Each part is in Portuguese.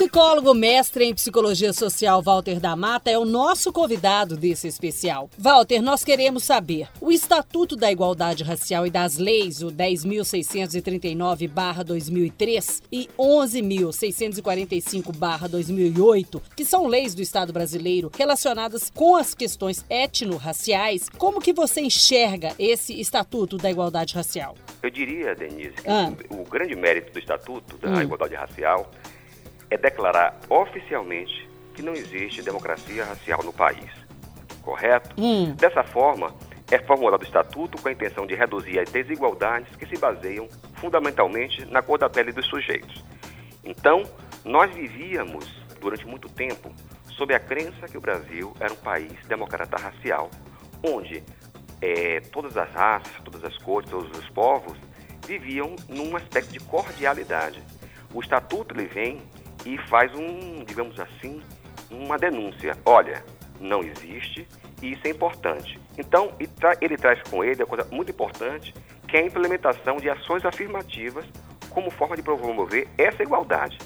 O psicólogo mestre em psicologia social Walter da Mata é o nosso convidado desse especial. Walter, nós queremos saber: o Estatuto da Igualdade Racial e das Leis, o 10.639-2003 e 11.645-2008, que são leis do Estado brasileiro relacionadas com as questões etno-raciais, como que você enxerga esse Estatuto da Igualdade Racial? Eu diria, Denise, que ah. o grande grande mérito do Estatuto da hum. Igualdade Racial é declarar oficialmente que não existe democracia racial no país. Correto? Hum. Dessa forma, é formulado o Estatuto com a intenção de reduzir as desigualdades que se baseiam fundamentalmente na cor da pele dos sujeitos. Então, nós vivíamos durante muito tempo sob a crença que o Brasil era um país democrata racial, onde é, todas as raças, todas as cores, todos os povos viviam num aspecto de cordialidade. O estatuto ele vem e faz um, digamos assim, uma denúncia. Olha, não existe e isso é importante. Então, ele traz com ele uma coisa muito importante, que é a implementação de ações afirmativas como forma de promover essa igualdade.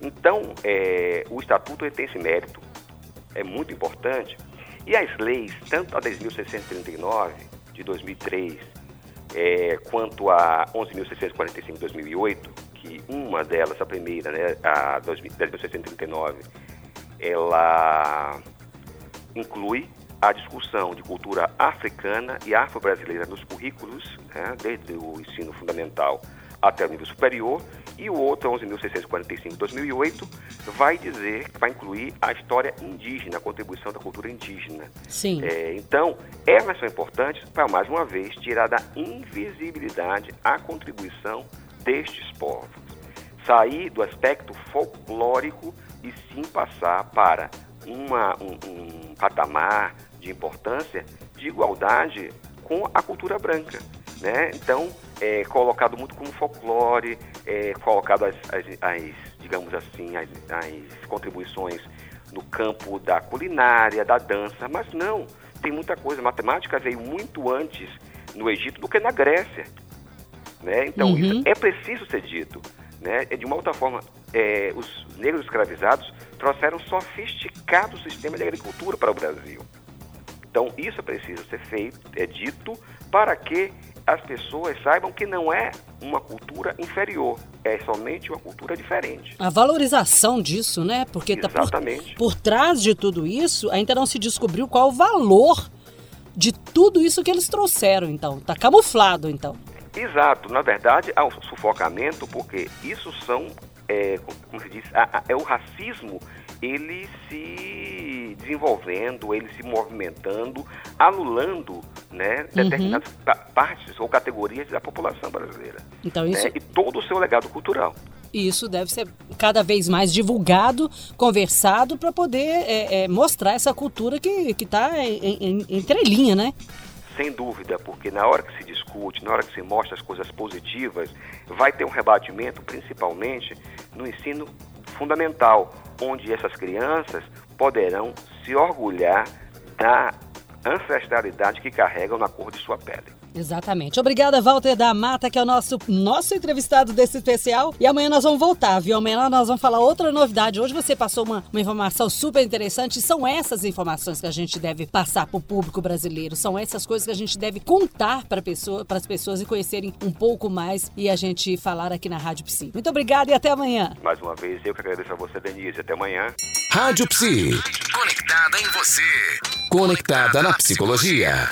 Então, é, o Estatuto tem esse mérito, é muito importante. E as leis, tanto a 10.639 de 2003 é, quanto a 11.645 de 2008, que uma delas, a primeira, né, a 10.639, ela inclui a discussão de cultura africana e afro-brasileira nos currículos, né, desde o ensino fundamental até o nível superior, e o outro, 11.645 de 2008, vai dizer que vai incluir a história indígena, a contribuição da cultura indígena. Sim. É, então, elas são importantes para, mais uma vez, tirar da invisibilidade a contribuição destes povos. Sair do aspecto folclórico e sim passar para uma, um, um patamar de importância de igualdade com a cultura branca. Né? Então, é colocado muito como folclore, é colocado as, as, as digamos assim, as, as contribuições no campo da culinária, da dança, mas não, tem muita coisa. Matemática veio muito antes no Egito do que na Grécia. Né? Então, uhum. isso é preciso ser dito. Né? De uma outra forma, é, os negros escravizados trouxeram um sofisticado sistema de agricultura para o Brasil. Então, isso é preciso ser feito, é dito, para que as pessoas saibam que não é uma cultura inferior, é somente uma cultura diferente. A valorização disso, né? Porque tá por, por trás de tudo isso, ainda não se descobriu qual o valor de tudo isso que eles trouxeram, então. Tá camuflado, então. Exato. Na verdade, há um sufocamento, porque isso são, é, como se diz, é o racismo, ele se desenvolvendo, ele se movimentando, anulando né, uhum. determinadas partes ou categorias da população brasileira. Então, isso... Né, e todo o seu legado cultural. Isso deve ser cada vez mais divulgado, conversado, para poder é, é, mostrar essa cultura que está em, em, entrelinha, né? Sem dúvida, porque na hora que se discute, na hora que se mostra as coisas positivas, vai ter um rebatimento, principalmente no ensino fundamental, onde essas crianças poderão se orgulhar da ancestralidade que carregam na cor de sua pele. Exatamente. Obrigada, Walter da Mata, que é o nosso, nosso entrevistado desse especial. E amanhã nós vamos voltar, viu? Amanhã nós vamos falar outra novidade. Hoje você passou uma, uma informação super interessante. São essas informações que a gente deve passar para o público brasileiro. São essas coisas que a gente deve contar para pessoa, as pessoas e conhecerem um pouco mais e a gente falar aqui na Rádio Psi. Muito obrigada e até amanhã. Mais uma vez, eu que agradeço a você, Denise. Até amanhã. Rádio Psi. Conectada em você. Conectada na psicologia.